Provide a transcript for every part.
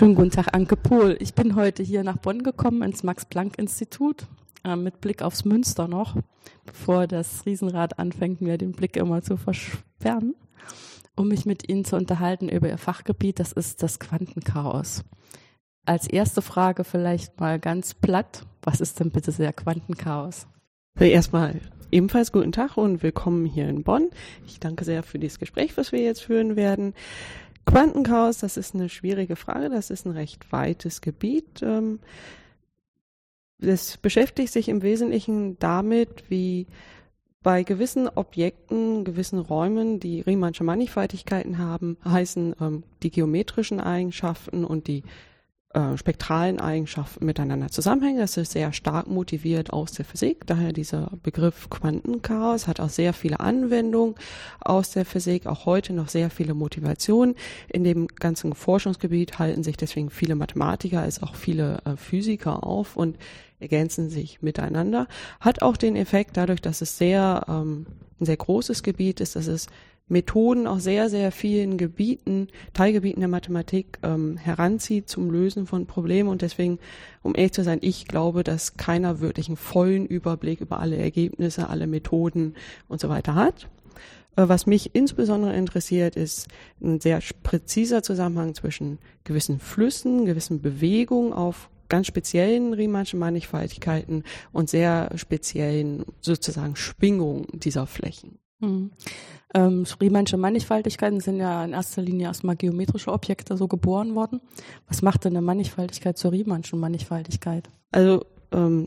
Schönen guten Tag, Anke Pohl. Ich bin heute hier nach Bonn gekommen ins Max-Planck-Institut äh, mit Blick aufs Münster noch, bevor das Riesenrad anfängt, mir den Blick immer zu versperren, um mich mit Ihnen zu unterhalten über Ihr Fachgebiet. Das ist das Quantenchaos. Als erste Frage vielleicht mal ganz platt. Was ist denn bitte der Quantenchaos? Erstmal ebenfalls guten Tag und willkommen hier in Bonn. Ich danke sehr für dieses Gespräch, was wir jetzt führen werden. Quantenchaos, das ist eine schwierige Frage, das ist ein recht weites Gebiet. Ähm, es beschäftigt sich im Wesentlichen damit, wie bei gewissen Objekten, gewissen Räumen, die Riemannsche Mannigfaltigkeiten haben, heißen ähm, die geometrischen Eigenschaften und die äh, spektralen Eigenschaften miteinander zusammenhängen. Das ist sehr stark motiviert aus der Physik. Daher dieser Begriff Quantenchaos hat auch sehr viele Anwendungen aus der Physik, auch heute noch sehr viele Motivationen. In dem ganzen Forschungsgebiet halten sich deswegen viele Mathematiker als auch viele äh, Physiker auf und ergänzen sich miteinander. Hat auch den Effekt dadurch, dass es sehr ähm, ein sehr großes Gebiet ist, dass es Methoden aus sehr, sehr vielen Gebieten, Teilgebieten der Mathematik ähm, heranzieht zum Lösen von Problemen. Und deswegen, um ehrlich zu sein, ich glaube, dass keiner wirklich einen vollen Überblick über alle Ergebnisse, alle Methoden und so weiter hat. Äh, was mich insbesondere interessiert, ist ein sehr präziser Zusammenhang zwischen gewissen Flüssen, gewissen Bewegungen auf ganz speziellen Riemannschen Mannigfaltigkeiten und sehr speziellen sozusagen Schwingungen dieser Flächen. Mhm. Ähm, Riemannsche Mannigfaltigkeiten sind ja in erster Linie erstmal geometrische Objekte so geboren worden. Was macht denn eine Mannigfaltigkeit zur Riemannschen Mannigfaltigkeit? Also ähm,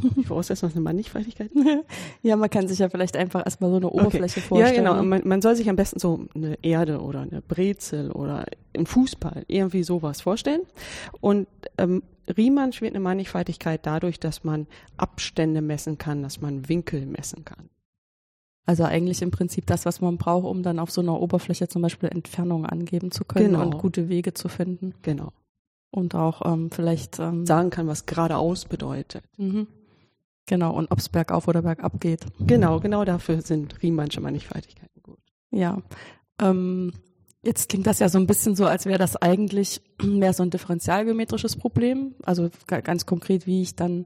ich voraussetzen, was eine Mannigfaltigkeit Ja, man kann sich ja vielleicht einfach erstmal so eine Oberfläche okay. vorstellen. Ja, genau. Man, man, soll sich am besten so eine Erde oder eine Brezel oder einen Fußball, irgendwie sowas vorstellen. Und ähm, Riemann wird eine Mannigfaltigkeit dadurch, dass man Abstände messen kann, dass man Winkel messen kann. Also eigentlich im Prinzip das, was man braucht, um dann auf so einer Oberfläche zum Beispiel Entfernung angeben zu können genau. und gute Wege zu finden. Genau. Und auch ähm, vielleicht ähm, sagen kann, was geradeaus bedeutet. Mhm. Genau, und ob es bergauf oder bergab geht. Genau, genau dafür sind Riemannsche Mannigfaltigkeiten gut. Ja. Ähm, jetzt klingt das ja so ein bisschen so, als wäre das eigentlich mehr so ein differentialgeometrisches Problem. Also ganz konkret, wie ich dann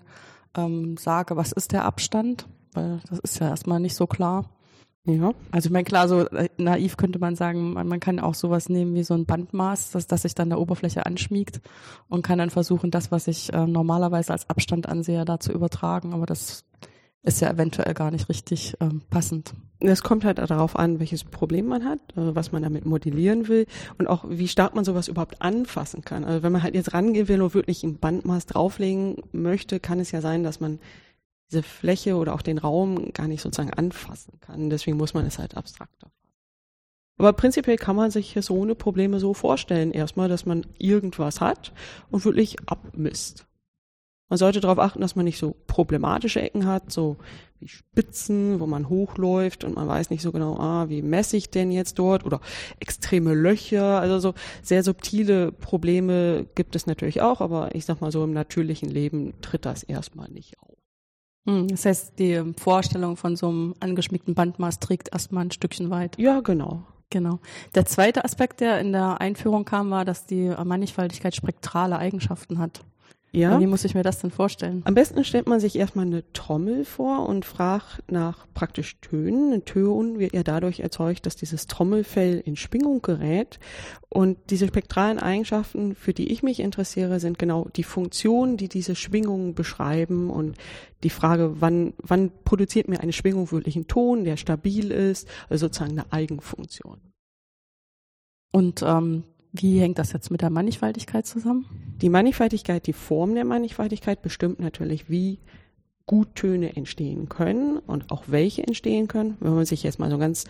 ähm, sage, was ist der Abstand? Weil das ist ja erstmal nicht so klar. Ja. Also ich meine, klar, so äh, naiv könnte man sagen, man, man, kann auch sowas nehmen wie so ein Bandmaß, dass das sich dann der Oberfläche anschmiegt und kann dann versuchen, das, was ich äh, normalerweise als Abstand ansehe, da zu übertragen. Aber das ist ja eventuell gar nicht richtig ähm, passend. Es kommt halt darauf an, welches Problem man hat, äh, was man damit modellieren will und auch wie stark man sowas überhaupt anfassen kann. Also wenn man halt jetzt rangehen will und wirklich ein Bandmaß drauflegen möchte, kann es ja sein, dass man diese Fläche oder auch den Raum gar nicht sozusagen anfassen kann. Deswegen muss man es halt abstrakter. Aber prinzipiell kann man sich es ohne Probleme so vorstellen. Erstmal, dass man irgendwas hat und wirklich abmisst. Man sollte darauf achten, dass man nicht so problematische Ecken hat, so wie Spitzen, wo man hochläuft und man weiß nicht so genau, ah, wie messe ich denn jetzt dort oder extreme Löcher. Also so sehr subtile Probleme gibt es natürlich auch, aber ich sag mal so im natürlichen Leben tritt das erstmal nicht auf. Hm, das heißt, die Vorstellung von so einem angeschmiegten Bandmaß trägt erstmal ein Stückchen weit. Ja, genau. Genau. Der zweite Aspekt, der in der Einführung kam, war, dass die Mannigfaltigkeit spektrale Eigenschaften hat. Ja. Wie muss ich mir das denn vorstellen? Am besten stellt man sich erstmal eine Trommel vor und fragt nach praktisch Tönen. Ein Ton wird ja dadurch erzeugt, dass dieses Trommelfell in Schwingung gerät. Und diese spektralen Eigenschaften, für die ich mich interessiere, sind genau die Funktionen, die diese Schwingungen beschreiben und die Frage, wann, wann produziert mir eine Schwingung wirklich einen Ton, der stabil ist, also sozusagen eine Eigenfunktion. Und ähm, wie hängt das jetzt mit der Mannigfaltigkeit zusammen? Die Mannigfaltigkeit, die Form der Mannigfaltigkeit bestimmt natürlich, wie gut Töne entstehen können und auch welche entstehen können. Wenn man sich jetzt mal so ein ganz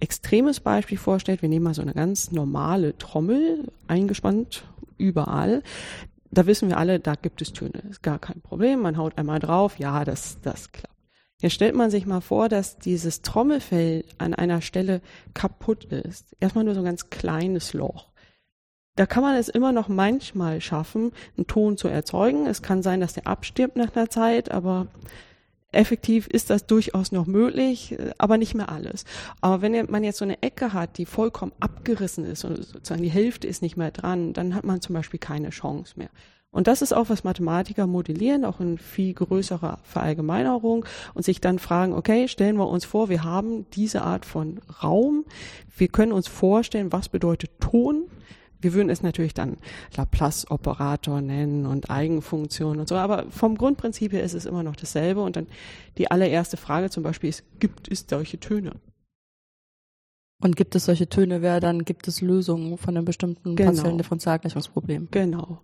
extremes Beispiel vorstellt, wir nehmen mal so eine ganz normale Trommel, eingespannt überall. Da wissen wir alle, da gibt es Töne, ist gar kein Problem. Man haut einmal drauf, ja, das, das klappt. Jetzt stellt man sich mal vor, dass dieses Trommelfell an einer Stelle kaputt ist. Erstmal nur so ein ganz kleines Loch da kann man es immer noch manchmal schaffen, einen Ton zu erzeugen. Es kann sein, dass der abstirbt nach einer Zeit, aber effektiv ist das durchaus noch möglich, aber nicht mehr alles. Aber wenn man jetzt so eine Ecke hat, die vollkommen abgerissen ist und sozusagen die Hälfte ist nicht mehr dran, dann hat man zum Beispiel keine Chance mehr. Und das ist auch, was Mathematiker modellieren, auch in viel größerer Verallgemeinerung und sich dann fragen, okay, stellen wir uns vor, wir haben diese Art von Raum. Wir können uns vorstellen, was bedeutet Ton? Wir würden es natürlich dann Laplace-Operator nennen und Eigenfunktion und so, aber vom Grundprinzip her ist es immer noch dasselbe. Und dann die allererste Frage zum Beispiel ist, gibt es solche Töne? Und gibt es solche Töne, wer dann gibt es Lösungen von einem bestimmten genau. partiellen Differentialgleichungsproblem? Genau.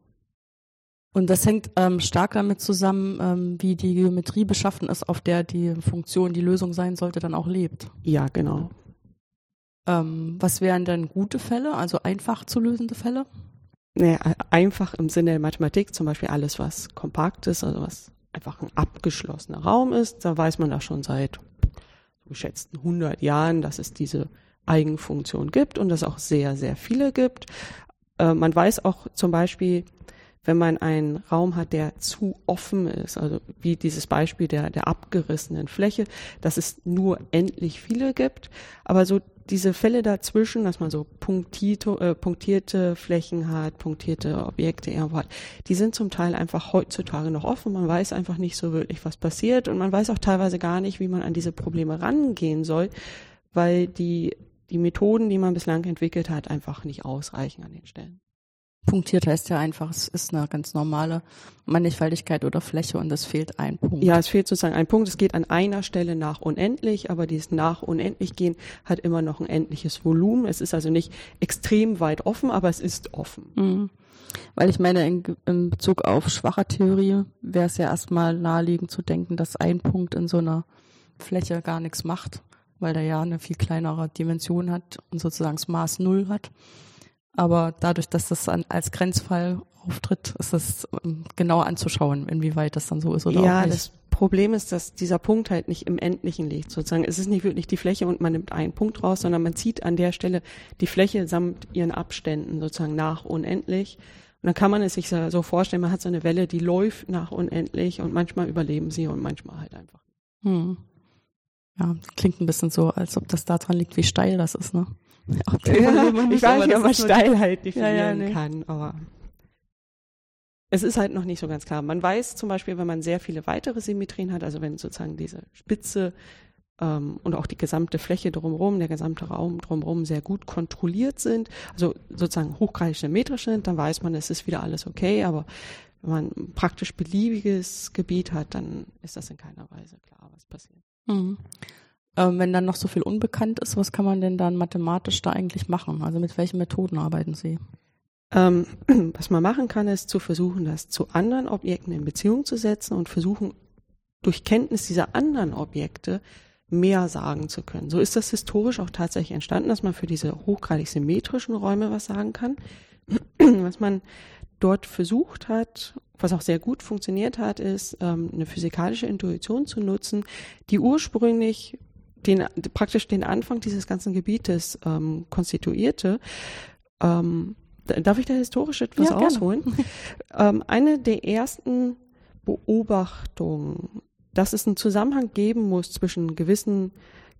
Und das hängt ähm, stark damit zusammen, ähm, wie die Geometrie beschaffen ist, auf der die Funktion, die Lösung sein sollte, dann auch lebt. Ja, genau. Ähm, was wären denn gute Fälle, also einfach zu lösende Fälle? Naja, einfach im Sinne der Mathematik, zum Beispiel alles, was kompakt ist, also was einfach ein abgeschlossener Raum ist, da weiß man da schon seit geschätzten 100 Jahren, dass es diese Eigenfunktion gibt und es auch sehr, sehr viele gibt. Äh, man weiß auch zum Beispiel, wenn man einen Raum hat, der zu offen ist, also wie dieses Beispiel der, der abgerissenen Fläche, dass es nur endlich viele gibt. Aber so diese Fälle dazwischen, dass man so punktierte, äh, punktierte Flächen hat, punktierte Objekte irgendwo hat, die sind zum Teil einfach heutzutage noch offen. Man weiß einfach nicht so wirklich, was passiert und man weiß auch teilweise gar nicht, wie man an diese Probleme rangehen soll, weil die, die Methoden, die man bislang entwickelt hat, einfach nicht ausreichen an den Stellen. Punktiert heißt ja einfach, es ist eine ganz normale Mannigfaltigkeit oder Fläche und es fehlt ein Punkt. Ja, es fehlt sozusagen ein Punkt. Es geht an einer Stelle nach unendlich, aber dieses nach unendlich gehen hat immer noch ein endliches Volumen. Es ist also nicht extrem weit offen, aber es ist offen. Mhm. Weil ich meine, in, in Bezug auf schwache Theorie wäre es ja erstmal naheliegend zu denken, dass ein Punkt in so einer Fläche gar nichts macht, weil der ja eine viel kleinere Dimension hat und sozusagen das Maß Null hat. Aber dadurch, dass das an, als Grenzfall auftritt, ist es ähm, genauer anzuschauen, inwieweit das dann so ist oder ja, auch nicht. das Problem ist, dass dieser Punkt halt nicht im Endlichen liegt. Sozusagen, es ist nicht wirklich die Fläche und man nimmt einen Punkt raus, sondern man zieht an der Stelle die Fläche samt ihren Abständen sozusagen nach unendlich. Und dann kann man es sich so vorstellen, man hat so eine Welle, die läuft nach unendlich und manchmal überleben sie und manchmal halt einfach. Hm. Ja, klingt ein bisschen so, als ob das daran liegt, wie steil das ist, ne? Ja, ich weiß nicht, ob man Steilheit definieren ja, ja, nee. kann, aber es ist halt noch nicht so ganz klar. Man weiß zum Beispiel, wenn man sehr viele weitere Symmetrien hat, also wenn sozusagen diese Spitze ähm, und auch die gesamte Fläche drumherum, der gesamte Raum drumherum sehr gut kontrolliert sind, also sozusagen hochgradig symmetrisch sind, dann weiß man, es ist wieder alles okay, aber wenn man ein praktisch beliebiges Gebiet hat, dann ist das in keiner Weise klar, was passiert. Mhm. Ähm, wenn dann noch so viel unbekannt ist, was kann man denn dann mathematisch da eigentlich machen? Also mit welchen Methoden arbeiten Sie? Ähm, was man machen kann, ist zu versuchen, das zu anderen Objekten in Beziehung zu setzen und versuchen, durch Kenntnis dieser anderen Objekte mehr sagen zu können. So ist das historisch auch tatsächlich entstanden, dass man für diese hochgradig symmetrischen Räume was sagen kann. Was man dort versucht hat, was auch sehr gut funktioniert hat, ist ähm, eine physikalische Intuition zu nutzen, die ursprünglich den, praktisch den Anfang dieses ganzen Gebietes ähm, konstituierte. Ähm, darf ich da historisch etwas ja, ausholen? ähm, eine der ersten Beobachtungen, dass es einen Zusammenhang geben muss zwischen gewissen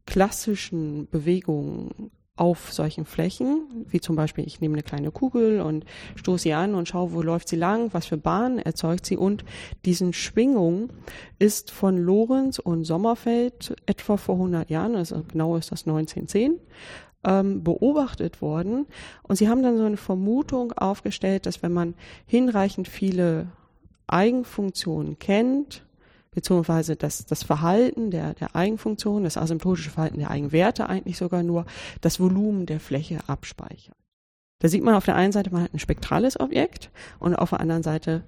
klassischen Bewegungen auf solchen Flächen, wie zum Beispiel ich nehme eine kleine Kugel und stoße sie an und schaue, wo läuft sie lang, was für Bahnen erzeugt sie. Und diesen Schwingungen ist von Lorenz und Sommerfeld etwa vor 100 Jahren, also genau ist das 1910, ähm, beobachtet worden. Und sie haben dann so eine Vermutung aufgestellt, dass wenn man hinreichend viele Eigenfunktionen kennt, beziehungsweise das, das Verhalten der, der Eigenfunktion, das asymptotische Verhalten der Eigenwerte eigentlich sogar nur das Volumen der Fläche abspeichert. Da sieht man auf der einen Seite, man hat ein spektrales Objekt und auf der anderen Seite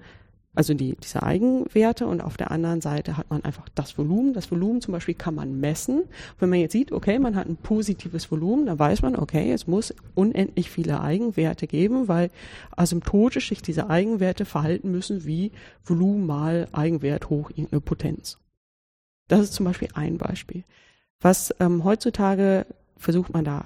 also die, diese Eigenwerte und auf der anderen Seite hat man einfach das Volumen. Das Volumen zum Beispiel kann man messen. Wenn man jetzt sieht, okay, man hat ein positives Volumen, dann weiß man, okay, es muss unendlich viele Eigenwerte geben, weil asymptotisch sich diese Eigenwerte verhalten müssen wie Volumen mal Eigenwert hoch irgendeine Potenz. Das ist zum Beispiel ein Beispiel. Was ähm, heutzutage versucht man da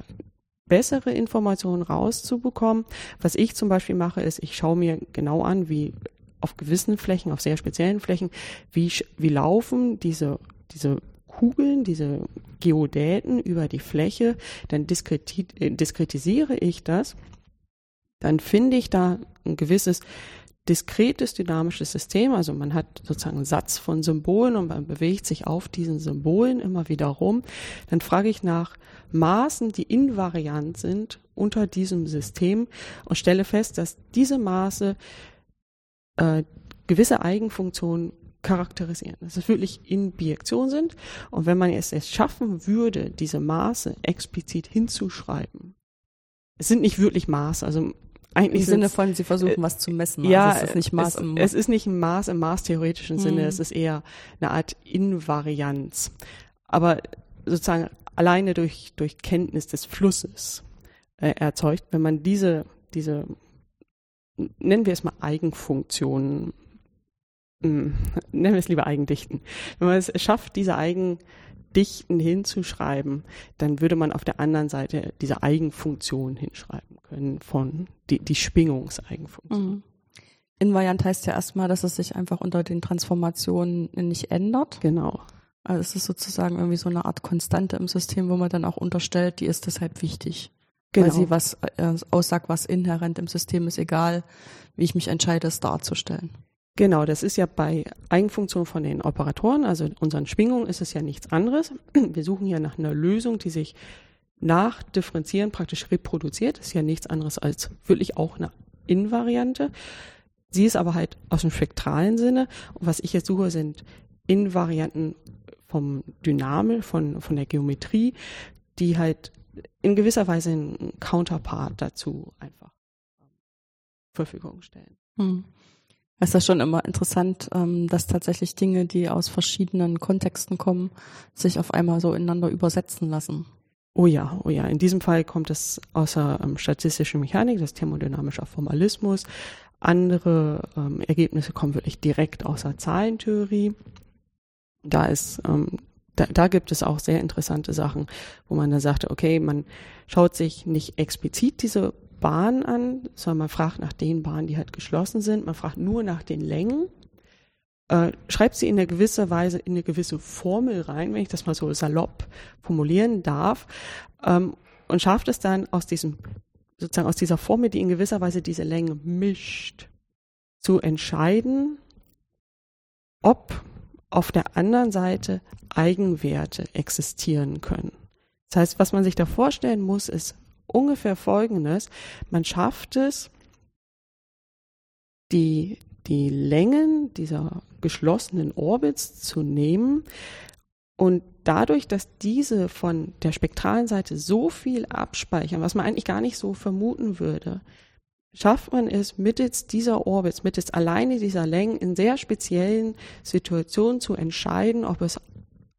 bessere Informationen rauszubekommen. Was ich zum Beispiel mache, ist, ich schaue mir genau an, wie auf gewissen Flächen, auf sehr speziellen Flächen, wie, wie laufen diese diese Kugeln, diese Geodäten über die Fläche, dann äh, diskretisiere ich das, dann finde ich da ein gewisses diskretes dynamisches System, also man hat sozusagen einen Satz von Symbolen und man bewegt sich auf diesen Symbolen immer wieder rum, dann frage ich nach Maßen, die invariant sind unter diesem System und stelle fest, dass diese Maße äh, gewisse Eigenfunktionen charakterisieren, dass es wirklich in Bijektion sind und wenn man es jetzt schaffen würde, diese Maße explizit hinzuschreiben, es sind nicht wirklich Maße, also eigentlich Im Sinne von, sie versuchen äh, was zu messen. Ja, also es ist nicht Maß es, im es ist nicht ein Maß im maßtheoretischen hm. Sinne, es ist eher eine Art Invarianz. Aber sozusagen alleine durch, durch Kenntnis des Flusses äh, erzeugt, wenn man diese, diese, nennen wir es mal Eigenfunktionen, hm, nennen wir es lieber Eigendichten, wenn man es schafft, diese Eigen Dichten hinzuschreiben, dann würde man auf der anderen Seite diese Eigenfunktion hinschreiben können von die, die Schwingungseigenfunktion. Mhm. Invariant heißt ja erstmal, dass es sich einfach unter den Transformationen nicht ändert. Genau. Also es ist sozusagen irgendwie so eine Art Konstante im System, wo man dann auch unterstellt, die ist deshalb wichtig. Genau. Weil sie was äh, aussagt, was inhärent im System ist, egal wie ich mich entscheide, es darzustellen. Genau, das ist ja bei Eigenfunktion von den Operatoren, also unseren Schwingungen ist es ja nichts anderes. Wir suchen ja nach einer Lösung, die sich nach Differenzieren praktisch reproduziert. Das ist ja nichts anderes als wirklich auch eine Invariante. Sie ist aber halt aus dem spektralen Sinne. Und was ich jetzt suche, sind Invarianten vom Dynamel, von, von der Geometrie, die halt in gewisser Weise einen Counterpart dazu einfach Verfügung stellen. Hm. Es ist schon immer interessant, ähm, dass tatsächlich Dinge, die aus verschiedenen Kontexten kommen, sich auf einmal so ineinander übersetzen lassen. Oh ja, oh ja. In diesem Fall kommt es außer ähm, statistische Mechanik, das thermodynamischer Formalismus. Andere ähm, Ergebnisse kommen wirklich direkt außer Zahlentheorie. Da ist, ähm, da, da gibt es auch sehr interessante Sachen, wo man da sagte, okay, man schaut sich nicht explizit diese Bahn an, sondern man fragt nach den Bahnen, die halt geschlossen sind. Man fragt nur nach den Längen. Äh, schreibt sie in einer gewisser Weise in eine gewisse Formel rein, wenn ich das mal so salopp formulieren darf, ähm, und schafft es dann aus diesem, sozusagen aus dieser Formel, die in gewisser Weise diese Länge mischt, zu entscheiden, ob auf der anderen Seite Eigenwerte existieren können. Das heißt, was man sich da vorstellen muss, ist, ungefähr Folgendes. Man schafft es, die, die Längen dieser geschlossenen Orbits zu nehmen und dadurch, dass diese von der spektralen Seite so viel abspeichern, was man eigentlich gar nicht so vermuten würde, schafft man es mittels dieser Orbits, mittels alleine dieser Längen in sehr speziellen Situationen zu entscheiden, ob es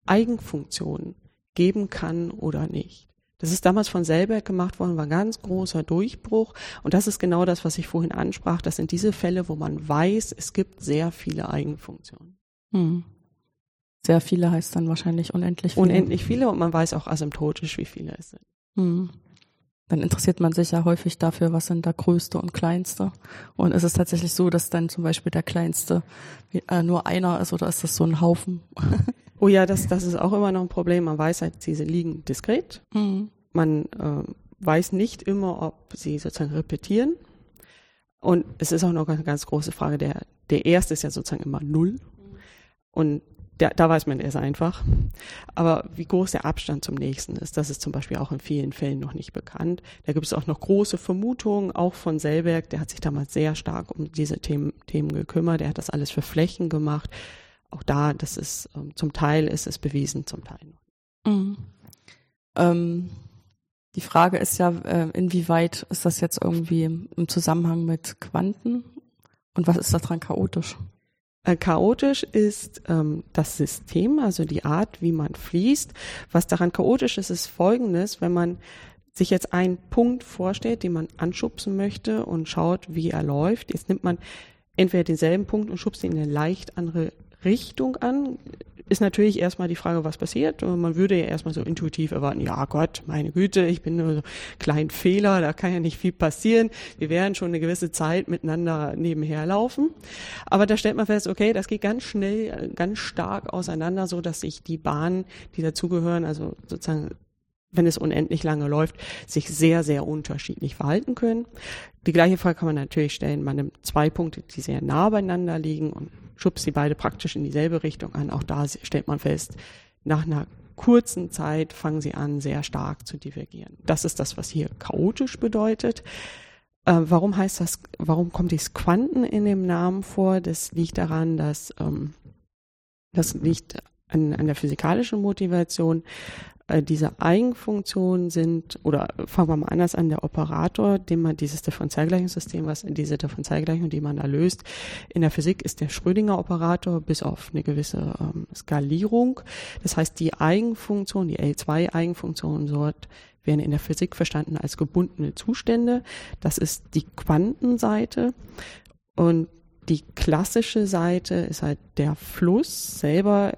Eigenfunktionen geben kann oder nicht. Das ist damals von Selberg gemacht worden, war ein ganz großer Durchbruch. Und das ist genau das, was ich vorhin ansprach. Das sind diese Fälle, wo man weiß, es gibt sehr viele Eigenfunktionen. Hm. Sehr viele heißt dann wahrscheinlich unendlich viele. Unendlich viele und man weiß auch asymptotisch, wie viele es sind. Hm. Dann interessiert man sich ja häufig dafür, was sind da größte und kleinste. Und ist es tatsächlich so, dass dann zum Beispiel der kleinste äh, nur einer ist oder ist das so ein Haufen? Oh ja, das, das ist auch immer noch ein Problem. Man weiß halt, diese liegen diskret. Mhm. Man äh, weiß nicht immer, ob sie sozusagen repetieren. Und es ist auch noch eine ganz große Frage. Der, der erste ist ja sozusagen immer null. Und der, da weiß man erst einfach. Aber wie groß der Abstand zum nächsten ist, das ist zum Beispiel auch in vielen Fällen noch nicht bekannt. Da gibt es auch noch große Vermutungen, auch von Selberg, der hat sich damals sehr stark um diese Themen, Themen gekümmert. Der hat das alles für Flächen gemacht auch da, das ist ähm, zum Teil ist es bewiesen, zum Teil noch. Mhm. Ähm, die Frage ist ja, äh, inwieweit ist das jetzt irgendwie im Zusammenhang mit Quanten und was ist daran chaotisch? Äh, chaotisch ist ähm, das System, also die Art, wie man fließt. Was daran chaotisch ist, ist folgendes, wenn man sich jetzt einen Punkt vorstellt, den man anschubsen möchte und schaut, wie er läuft. Jetzt nimmt man entweder denselben Punkt und schubst ihn in eine leicht andere Richtung an. Ist natürlich erstmal die Frage, was passiert. Und man würde ja erstmal so intuitiv erwarten, ja Gott, meine Güte, ich bin nur so ein kleiner Fehler, da kann ja nicht viel passieren. Wir werden schon eine gewisse Zeit miteinander nebenher laufen. Aber da stellt man fest, okay, das geht ganz schnell, ganz stark auseinander, so dass sich die Bahnen, die dazugehören, also sozusagen wenn es unendlich lange läuft, sich sehr, sehr unterschiedlich verhalten können. Die gleiche Frage kann man natürlich stellen, man nimmt zwei Punkte, die sehr nah beieinander liegen und schubst sie beide praktisch in dieselbe Richtung an. Auch da stellt man fest, nach einer kurzen Zeit fangen sie an, sehr stark zu divergieren. Das ist das, was hier chaotisch bedeutet. Äh, warum heißt das, warum kommt dieses Quanten in dem Namen vor? Das liegt daran, dass ähm, das liegt an, an der physikalischen Motivation. Äh, diese Eigenfunktionen sind, oder fangen wir mal anders an, der Operator, dem man dieses Differentialgleichungssystem, was diese Differentialgleichung, die man da löst, in der Physik ist der Schrödinger-Operator bis auf eine gewisse ähm, Skalierung. Das heißt, die Eigenfunktion, die L2-Eigenfunktionen dort werden in der Physik verstanden als gebundene Zustände. Das ist die Quantenseite. Und die klassische Seite ist halt der Fluss selber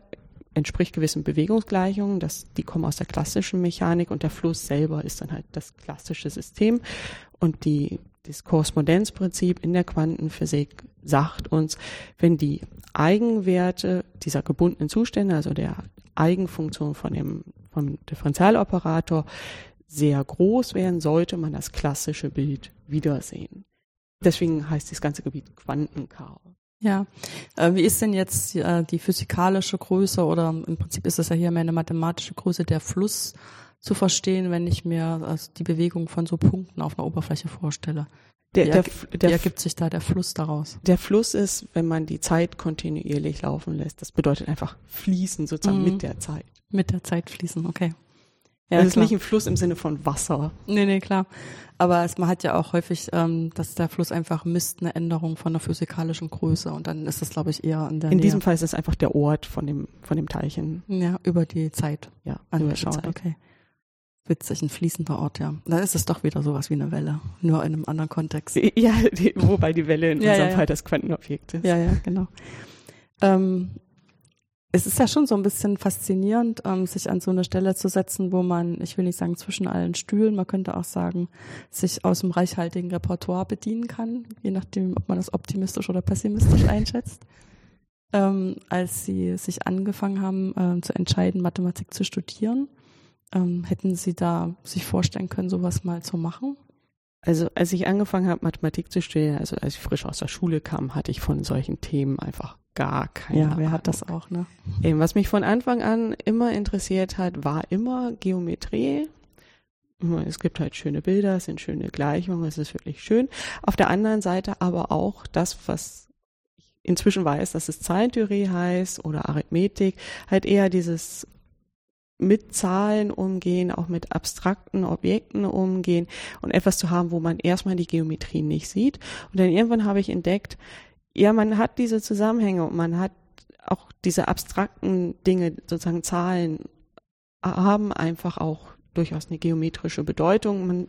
entspricht gewissen Bewegungsgleichungen, das, die kommen aus der klassischen Mechanik und der Fluss selber ist dann halt das klassische System und die, das Korrespondenzprinzip in der Quantenphysik sagt uns, wenn die Eigenwerte dieser gebundenen Zustände, also der Eigenfunktion von dem, vom Differentialoperator sehr groß werden, sollte man das klassische Bild wiedersehen. Deswegen heißt das ganze Gebiet Quantenchaos. Ja, äh, wie ist denn jetzt äh, die physikalische Größe oder im Prinzip ist es ja hier mehr eine mathematische Größe der Fluss zu verstehen, wenn ich mir äh, die Bewegung von so Punkten auf einer Oberfläche vorstelle? Der, wie, der, der, wie ergibt sich da der Fluss daraus? Der Fluss ist, wenn man die Zeit kontinuierlich laufen lässt. Das bedeutet einfach fließen sozusagen mhm. mit der Zeit. Mit der Zeit fließen, okay. Ja, das ist nicht ein Fluss im Sinne von Wasser. Nee, nee, klar. Aber es, man hat ja auch häufig, ähm, dass der Fluss einfach misst eine Änderung von der physikalischen Größe und dann ist das, glaube ich, eher an der In Nähe. diesem Fall ist es einfach der Ort von dem, von dem Teilchen. Ja, über die Zeit. Ja, angeschaut. Zeit. Okay. Witzig, ein fließender Ort, ja. Dann ist es doch wieder sowas wie eine Welle, nur in einem anderen Kontext. Ja, die, wobei die Welle in ja, unserem ja. Fall das Quantenobjekt ist. Ja, ja, genau. Ähm, es ist ja schon so ein bisschen faszinierend, ähm, sich an so eine Stelle zu setzen, wo man, ich will nicht sagen zwischen allen Stühlen, man könnte auch sagen, sich aus dem reichhaltigen Repertoire bedienen kann, je nachdem, ob man das optimistisch oder pessimistisch einschätzt. Ähm, als Sie sich angefangen haben ähm, zu entscheiden, Mathematik zu studieren, ähm, hätten Sie da sich vorstellen können, sowas mal zu machen? Also als ich angefangen habe, Mathematik zu studieren, also als ich frisch aus der Schule kam, hatte ich von solchen Themen einfach gar keine Ja, wer hat das auch, ne? Eben, was mich von Anfang an immer interessiert hat, war immer Geometrie. Es gibt halt schöne Bilder, es sind schöne Gleichungen, es ist wirklich schön. Auf der anderen Seite aber auch das, was ich inzwischen weiß, dass es Zahlentheorie heißt oder Arithmetik, halt eher dieses mit Zahlen umgehen, auch mit abstrakten Objekten umgehen und etwas zu haben, wo man erstmal die Geometrie nicht sieht. Und dann irgendwann habe ich entdeckt, ja, man hat diese Zusammenhänge und man hat auch diese abstrakten Dinge, sozusagen Zahlen, haben einfach auch durchaus eine geometrische Bedeutung. Man,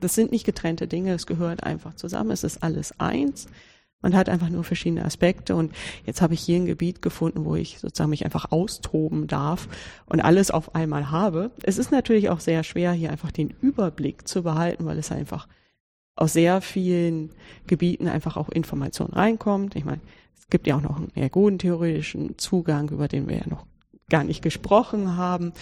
das sind nicht getrennte Dinge, es gehört einfach zusammen, es ist alles eins. Man hat einfach nur verschiedene Aspekte und jetzt habe ich hier ein Gebiet gefunden, wo ich sozusagen mich einfach austoben darf und alles auf einmal habe. Es ist natürlich auch sehr schwer, hier einfach den Überblick zu behalten, weil es einfach aus sehr vielen Gebieten einfach auch Information reinkommt. Ich meine, es gibt ja auch noch einen ergodentheoretischen Zugang, über den wir ja noch gar nicht gesprochen haben.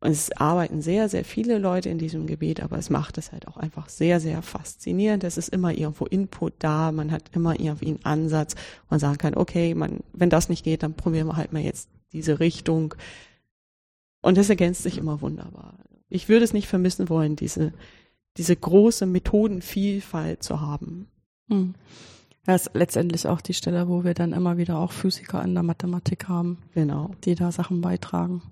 Es arbeiten sehr, sehr viele Leute in diesem Gebiet, aber es macht es halt auch einfach sehr, sehr faszinierend. Es ist immer irgendwo Input da, man hat immer irgendwie einen Ansatz, man sagen kann, okay, man, wenn das nicht geht, dann probieren wir halt mal jetzt diese Richtung. Und das ergänzt sich immer wunderbar. Ich würde es nicht vermissen wollen, diese, diese große Methodenvielfalt zu haben. Hm. Das ist letztendlich auch die Stelle, wo wir dann immer wieder auch Physiker in der Mathematik haben, genau. die da Sachen beitragen.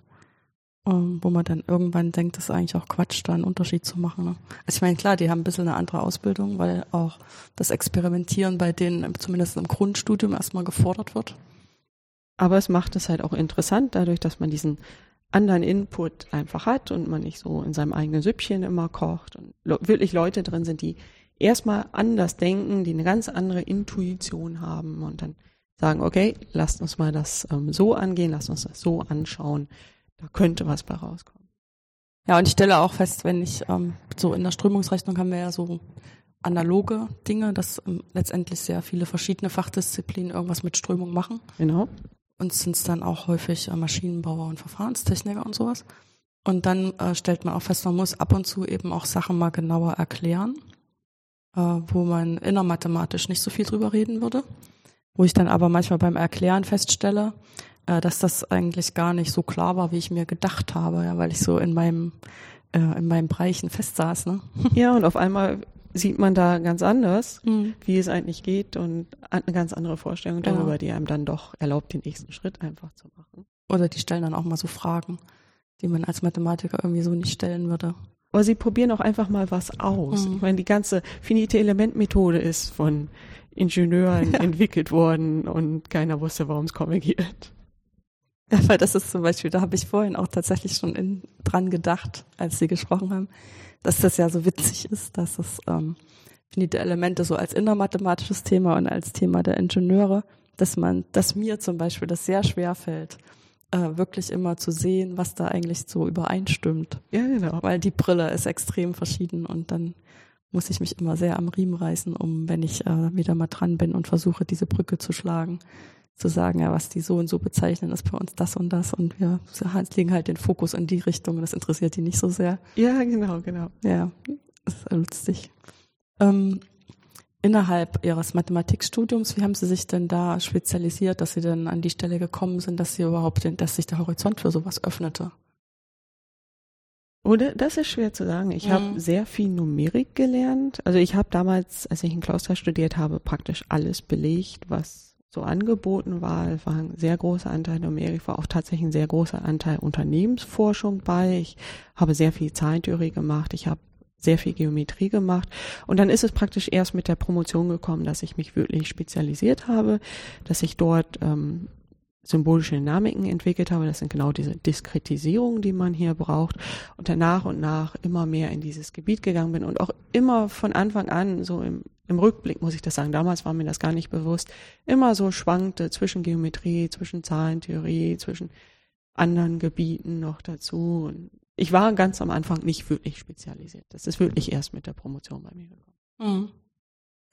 Ähm, wo man dann irgendwann denkt, das ist eigentlich auch Quatsch, da einen Unterschied zu machen. Ne? Also ich meine, klar, die haben ein bisschen eine andere Ausbildung, weil auch das Experimentieren bei denen zumindest im Grundstudium erstmal gefordert wird. Aber es macht es halt auch interessant, dadurch, dass man diesen anderen Input einfach hat und man nicht so in seinem eigenen Süppchen immer kocht und wirklich Leute drin sind, die erstmal anders denken, die eine ganz andere Intuition haben und dann sagen, okay, lasst uns mal das ähm, so angehen, lasst uns das so anschauen. Da könnte was bei rauskommen. Ja, und ich stelle auch fest, wenn ich ähm, so in der Strömungsrechnung haben wir ja so analoge Dinge, dass ähm, letztendlich sehr viele verschiedene Fachdisziplinen irgendwas mit Strömung machen. Genau. Und sind es dann auch häufig äh, Maschinenbauer und Verfahrenstechniker und sowas. Und dann äh, stellt man auch fest, man muss ab und zu eben auch Sachen mal genauer erklären, äh, wo man innermathematisch nicht so viel drüber reden würde. Wo ich dann aber manchmal beim Erklären feststelle, äh, dass das eigentlich gar nicht so klar war, wie ich mir gedacht habe, ja, weil ich so in meinem äh, in meinem Bereichen festsaß. Ne? Ja, und auf einmal sieht man da ganz anders, mhm. wie es eigentlich geht und eine ganz andere Vorstellung darüber, ja. die einem dann doch erlaubt, den nächsten Schritt einfach zu machen. Oder die stellen dann auch mal so Fragen die man als Mathematiker irgendwie so nicht stellen würde. Aber sie probieren auch einfach mal was aus. Mhm. Ich meine, die ganze finite Elementmethode ist von Ingenieuren ja. entwickelt worden und keiner wusste, warum es konvergiert. Ja, weil das ist zum Beispiel, da habe ich vorhin auch tatsächlich schon in, dran gedacht, als Sie gesprochen haben, dass das ja so witzig ist, dass es ähm, finite Elemente so als innermathematisches Thema und als Thema der Ingenieure, dass man, dass mir zum Beispiel das sehr schwer fällt, äh, wirklich immer zu sehen, was da eigentlich so übereinstimmt. Ja, genau. Weil die Brille ist extrem verschieden und dann muss ich mich immer sehr am Riemen reißen, um, wenn ich äh, wieder mal dran bin und versuche, diese Brücke zu schlagen, zu sagen, ja, was die so und so bezeichnen, ist bei uns das und das und wir legen halt den Fokus in die Richtung und das interessiert die nicht so sehr. Ja, genau, genau. Ja, das ist lustig. Ähm, innerhalb Ihres Mathematikstudiums, wie haben Sie sich denn da spezialisiert, dass Sie dann an die Stelle gekommen sind, dass Sie überhaupt, dass sich der Horizont für sowas öffnete? Oder das ist schwer zu sagen. Ich mhm. habe sehr viel Numerik gelernt. Also ich habe damals, als ich in Klausthal studiert habe, praktisch alles belegt, was so angeboten war. Es war ein sehr großer Anteil Numerik, war auch tatsächlich ein sehr großer Anteil Unternehmensforschung bei. Ich habe sehr viel Zahlentheorie gemacht. Ich habe sehr viel Geometrie gemacht. Und dann ist es praktisch erst mit der Promotion gekommen, dass ich mich wirklich spezialisiert habe, dass ich dort ähm, symbolische Dynamiken entwickelt habe. Das sind genau diese Diskretisierungen, die man hier braucht. Und dann nach und nach immer mehr in dieses Gebiet gegangen bin und auch immer von Anfang an, so im, im Rückblick muss ich das sagen, damals war mir das gar nicht bewusst, immer so schwankte zwischen Geometrie, zwischen Zahlentheorie, zwischen anderen Gebieten noch dazu. Und ich war ganz am Anfang nicht wirklich spezialisiert. Das ist wirklich erst mit der Promotion bei mir gekommen. Mhm.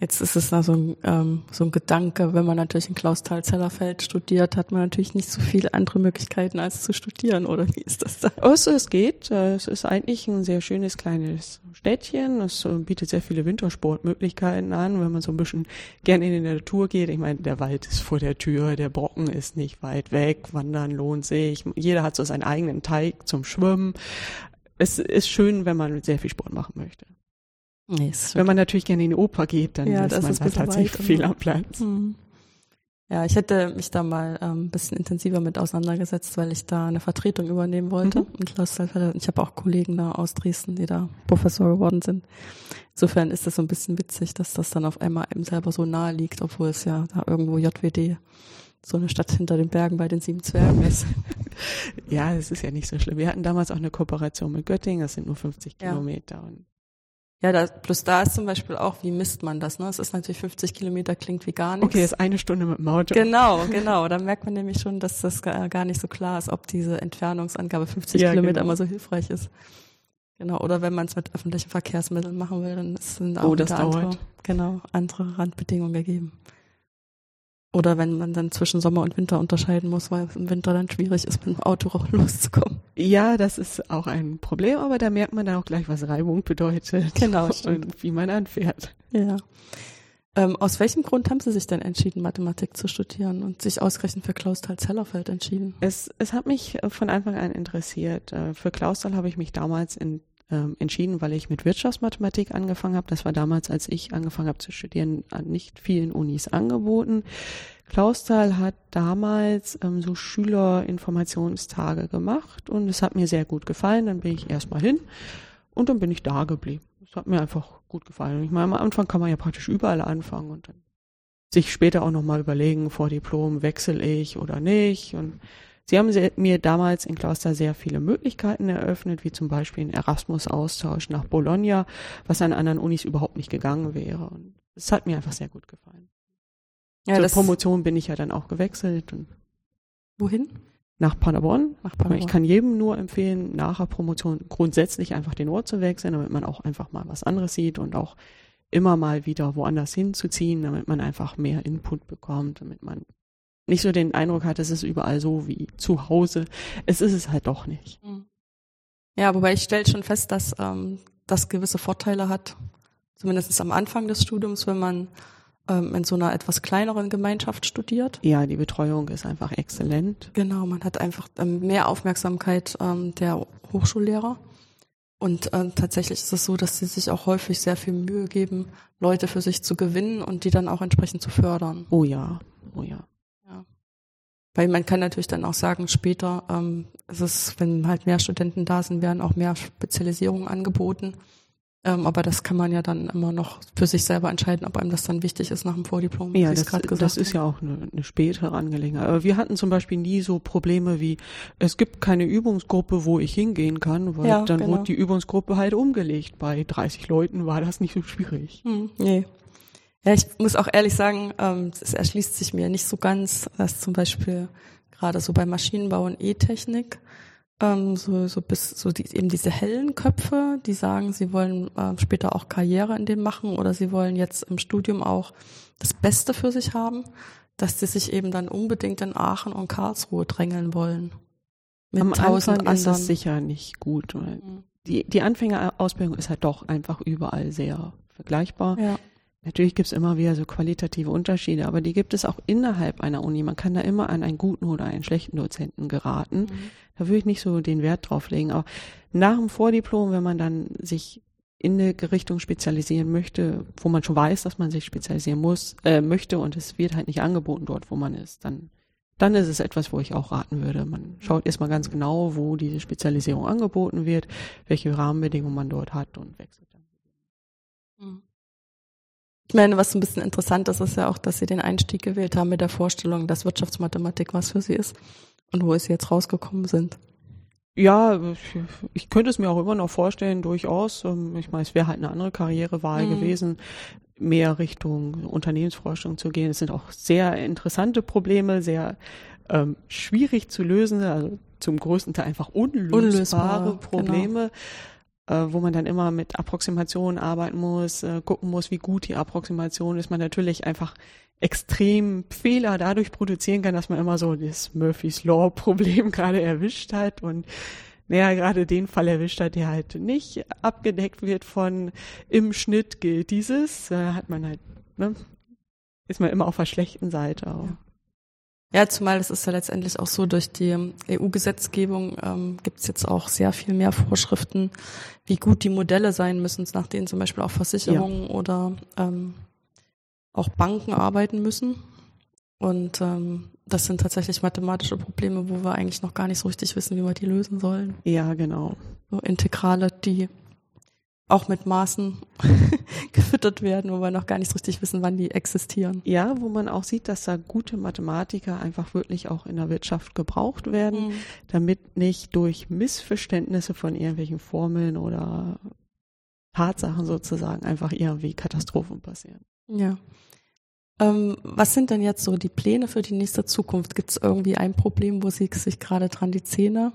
Jetzt ist es da so ein, ähm, so ein Gedanke, wenn man natürlich in Klausthal-Zellerfeld studiert, hat man natürlich nicht so viele andere Möglichkeiten als zu studieren, oder wie ist das da? Also es geht. Es ist eigentlich ein sehr schönes kleines Städtchen. Es äh, bietet sehr viele Wintersportmöglichkeiten an, wenn man so ein bisschen gerne in die Natur geht. Ich meine, der Wald ist vor der Tür, der Brocken ist nicht weit weg, Wandern lohnt sich. Jeder hat so seinen eigenen Teig zum Schwimmen. Es ist schön, wenn man sehr viel Sport machen möchte. Nee, Wenn man natürlich gerne in die Oper geht, dann ja, ist man ist da tatsächlich viel am Platz. Hm. Ja, ich hätte mich da mal ähm, ein bisschen intensiver mit auseinandergesetzt, weil ich da eine Vertretung übernehmen wollte. Mhm. Und ich habe auch Kollegen da aus Dresden, die da Professor geworden sind. Insofern ist das so ein bisschen witzig, dass das dann auf einmal eben selber so nahe liegt, obwohl es ja da irgendwo JWD so eine Stadt hinter den Bergen bei den sieben Zwergen ist. ja, es ist ja nicht so schlimm. Wir hatten damals auch eine Kooperation mit Göttingen, das sind nur 50 ja. Kilometer und ja, da, plus da ist zum Beispiel auch, wie misst man das? Ne? Es ist natürlich 50 Kilometer, klingt wie gar nichts. Okay, ist eine Stunde mit dem Auto. Genau, genau. Da merkt man nämlich schon, dass das gar nicht so klar ist, ob diese Entfernungsangabe 50 ja, Kilometer genau. immer so hilfreich ist. Genau, oder wenn man es mit öffentlichen Verkehrsmitteln machen will, dann sind auch oh, das andere, genau, andere Randbedingungen gegeben. Oder wenn man dann zwischen Sommer und Winter unterscheiden muss, weil es im Winter dann schwierig ist, mit dem Auto loszukommen. Ja, das ist auch ein Problem, aber da merkt man dann auch gleich, was Reibung bedeutet. Genau. Und wie man anfährt. Ja. Ähm, aus welchem Grund haben Sie sich denn entschieden, Mathematik zu studieren und sich ausgerechnet für Klausthal-Zellerfeld entschieden? Es, es hat mich von Anfang an interessiert. Äh, für Klausthal habe ich mich damals in ähm, entschieden, weil ich mit Wirtschaftsmathematik angefangen habe. Das war damals, als ich angefangen habe zu studieren, an nicht vielen Unis angeboten. Klausthal hat damals ähm, so Schülerinformationstage gemacht und es hat mir sehr gut gefallen. Dann bin ich erstmal hin und dann bin ich da geblieben. Es hat mir einfach gut gefallen. Ich meine, am Anfang kann man ja praktisch überall anfangen und dann sich später auch nochmal überlegen, vor Diplom wechsle ich oder nicht und Sie haben mir damals in Kloster sehr viele Möglichkeiten eröffnet, wie zum Beispiel einen Erasmus-Austausch nach Bologna, was an anderen Unis überhaupt nicht gegangen wäre. Und es hat mir einfach sehr gut gefallen. Ja, Zur Promotion bin ich ja dann auch gewechselt. Und wohin? Nach Paderborn. nach Paderborn. Ich kann jedem nur empfehlen, nach der Promotion grundsätzlich einfach den Ort zu wechseln, damit man auch einfach mal was anderes sieht und auch immer mal wieder woanders hinzuziehen, damit man einfach mehr Input bekommt, damit man nicht so den Eindruck hat, es ist überall so wie zu Hause. Es ist es halt doch nicht. Hm. Ja, wobei ich stelle schon fest, dass ähm, das gewisse Vorteile hat, zumindest am Anfang des Studiums, wenn man ähm, in so einer etwas kleineren Gemeinschaft studiert. Ja, die Betreuung ist einfach exzellent. Genau, man hat einfach ähm, mehr Aufmerksamkeit ähm, der Hochschullehrer. Und äh, tatsächlich ist es so, dass sie sich auch häufig sehr viel Mühe geben, Leute für sich zu gewinnen und die dann auch entsprechend zu fördern. Oh ja, oh ja. ja. Weil man kann natürlich dann auch sagen, später ähm, ist es, wenn halt mehr Studenten da sind, werden auch mehr Spezialisierungen angeboten. Ähm, aber das kann man ja dann immer noch für sich selber entscheiden, ob einem das dann wichtig ist nach dem Vordiplom. Ja, das, das ist ja auch eine, eine spätere Angelegenheit. Aber wir hatten zum Beispiel nie so Probleme wie, es gibt keine Übungsgruppe, wo ich hingehen kann, weil ja, dann genau. wurde die Übungsgruppe halt umgelegt. Bei 30 Leuten war das nicht so schwierig. Hm, nee. Ja, ich muss auch ehrlich sagen, ähm, es erschließt sich mir nicht so ganz, dass zum Beispiel gerade so bei Maschinenbau und E-Technik, ähm, so, so bis so die, eben diese hellen Köpfe, die sagen, sie wollen äh, später auch Karriere in dem machen oder sie wollen jetzt im Studium auch das Beste für sich haben, dass sie sich eben dann unbedingt in Aachen und Karlsruhe drängeln wollen. Mit Am tausend Anfang ist das sicher nicht gut. Mhm. Die, die Anfängerausbildung ist halt doch einfach überall sehr vergleichbar. Ja. Natürlich gibt es immer wieder so qualitative Unterschiede, aber die gibt es auch innerhalb einer Uni. Man kann da immer an einen guten oder einen schlechten Dozenten geraten. Mhm. Da würde ich nicht so den Wert drauf legen. Auch nach dem Vordiplom, wenn man dann sich in eine Richtung spezialisieren möchte, wo man schon weiß, dass man sich spezialisieren muss, äh, möchte und es wird halt nicht angeboten dort, wo man ist, dann, dann ist es etwas, wo ich auch raten würde. Man schaut erstmal ganz genau, wo diese Spezialisierung angeboten wird, welche Rahmenbedingungen man dort hat und wechselt dann. Mhm. Ich meine, was ein bisschen interessant ist, ist ja auch, dass Sie den Einstieg gewählt haben mit der Vorstellung, dass Wirtschaftsmathematik was für Sie ist und wo Sie jetzt rausgekommen sind. Ja, ich könnte es mir auch immer noch vorstellen, durchaus. Ähm, ich meine, es wäre halt eine andere Karrierewahl mhm. gewesen, mehr Richtung Unternehmensforschung zu gehen. Es sind auch sehr interessante Probleme, sehr ähm, schwierig zu lösen, also zum größten Teil einfach unlösbare Unlösbar, genau. Probleme. Genau wo man dann immer mit Approximationen arbeiten muss, äh, gucken muss, wie gut die Approximation ist, man natürlich einfach extrem Fehler dadurch produzieren kann, dass man immer so das Murphy's Law Problem gerade erwischt hat und naja, gerade den Fall erwischt hat, der halt nicht abgedeckt wird von im Schnitt gilt dieses, da hat man halt, ne, ist man immer auf der schlechten Seite auch. Ja. Ja, zumal es ist ja letztendlich auch so, durch die EU-Gesetzgebung ähm, gibt es jetzt auch sehr viel mehr Vorschriften, wie gut die Modelle sein müssen, nach denen zum Beispiel auch Versicherungen ja. oder ähm, auch Banken arbeiten müssen. Und ähm, das sind tatsächlich mathematische Probleme, wo wir eigentlich noch gar nicht so richtig wissen, wie wir die lösen sollen. Ja, genau. So Integrale, die auch mit Maßen gefüttert werden, wo wir noch gar nicht richtig wissen, wann die existieren. Ja, wo man auch sieht, dass da gute Mathematiker einfach wirklich auch in der Wirtschaft gebraucht werden, mhm. damit nicht durch Missverständnisse von irgendwelchen Formeln oder Tatsachen sozusagen einfach irgendwie Katastrophen passieren. Ja. Ähm, was sind denn jetzt so die Pläne für die nächste Zukunft? Gibt es irgendwie ein Problem, wo Sie sich gerade dran die Zähne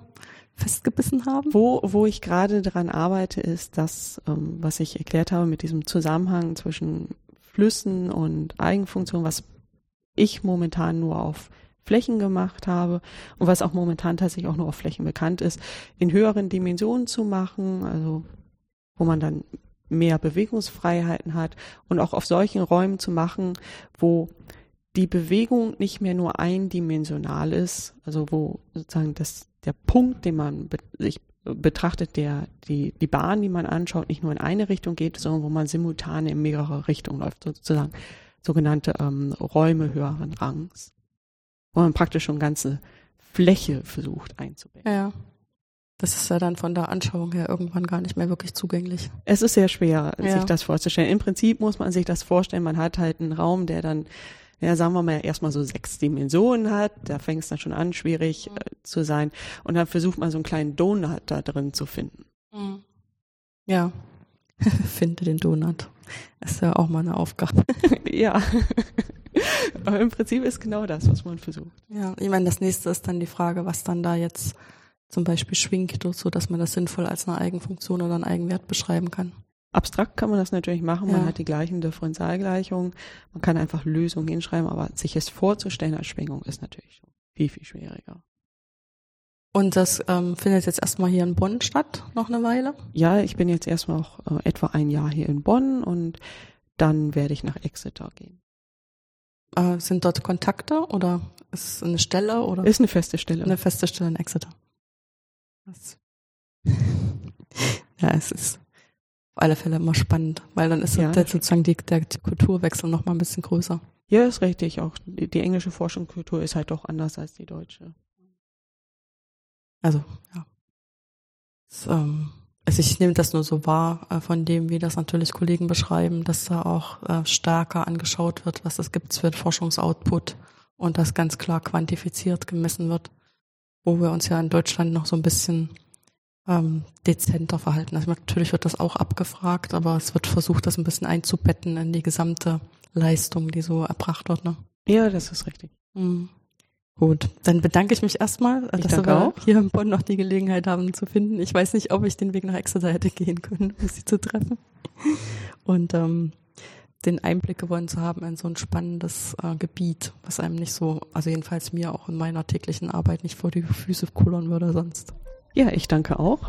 festgebissen haben? Wo, wo ich gerade dran arbeite, ist das, ähm, was ich erklärt habe mit diesem Zusammenhang zwischen Flüssen und Eigenfunktion, was ich momentan nur auf Flächen gemacht habe und was auch momentan tatsächlich auch nur auf Flächen bekannt ist, in höheren Dimensionen zu machen, also wo man dann mehr Bewegungsfreiheiten hat und auch auf solchen Räumen zu machen, wo die Bewegung nicht mehr nur eindimensional ist, also wo sozusagen das, der Punkt, den man be sich betrachtet, der, die, die Bahn, die man anschaut, nicht nur in eine Richtung geht, sondern wo man simultan in mehrere Richtungen läuft, sozusagen sogenannte ähm, Räume höheren Rangs, wo man praktisch schon ganze Fläche versucht einzubetten. Ja. Das ist ja dann von der Anschauung her irgendwann gar nicht mehr wirklich zugänglich. Es ist sehr schwer, ja. sich das vorzustellen. Im Prinzip muss man sich das vorstellen, man hat halt einen Raum, der dann ja, sagen wir mal, erstmal so sechs Dimensionen hat. Da fängt es dann schon an, schwierig äh, zu sein. Und dann versucht man so einen kleinen Donut da drin zu finden. Mhm. Ja. Finde den Donut. Das ist ja auch mal eine Aufgabe. ja. Aber im Prinzip ist genau das, was man versucht. Ja, ich meine, das nächste ist dann die Frage, was dann da jetzt zum Beispiel schwingt, so dass man das sinnvoll als eine Eigenfunktion oder einen Eigenwert beschreiben kann. Abstrakt kann man das natürlich machen, man Ja. hat die gleichen Differentialgleichungen, man kann einfach Lösungen hinschreiben, aber sich es vorzustellen als Schwingung ist natürlich viel, viel schwieriger. Und das ähm, findet jetzt erstmal hier in Bonn statt, noch eine Weile. Ja, ich bin jetzt erstmal noch äh, etwa ein Jahr hier in Bonn und dann werde ich nach Exeter gehen. Äh, sind dort Kontakte oder ist es eine Stelle oder Ist eine feste Stelle. eine feste Stelle in Exeter? Das ja, es ist auf alle Fälle immer spannend, weil dann ist Ja, der, das sozusagen die, der Kulturwechsel noch mal ein bisschen größer. Ja, ist richtig. Auch die, die englische Forschungskultur ist halt doch anders als die deutsche. Also, ja. Es, ähm, also ich nehme das nur so wahr äh, von dem, wie das natürlich Kollegen beschreiben, dass da auch äh, stärker angeschaut wird, was es gibt für Forschungsoutput und das ganz klar quantifiziert gemessen wird, wo wir uns ja in Deutschland noch so ein bisschen ähm, dezenter verhalten. Also natürlich wird das auch abgefragt, aber es wird versucht, das ein bisschen einzubetten in die gesamte Leistung, die so erbracht wird. Ne? Ja, das ist richtig. Mhm. Gut, dann bedanke ich mich erstmal, Ich dass wir auch. hier in Bonn noch die Gelegenheit haben zu finden. Ich weiß nicht, ob ich den Weg nach Exeter hätte gehen können, um sie zu treffen. Und ähm, den Einblick gewonnen zu haben in so ein spannendes äh, Gebiet, was einem nicht so, also jedenfalls mir auch in meiner täglichen Arbeit nicht vor die Füße kullern würde sonst. Ja, ich danke auch.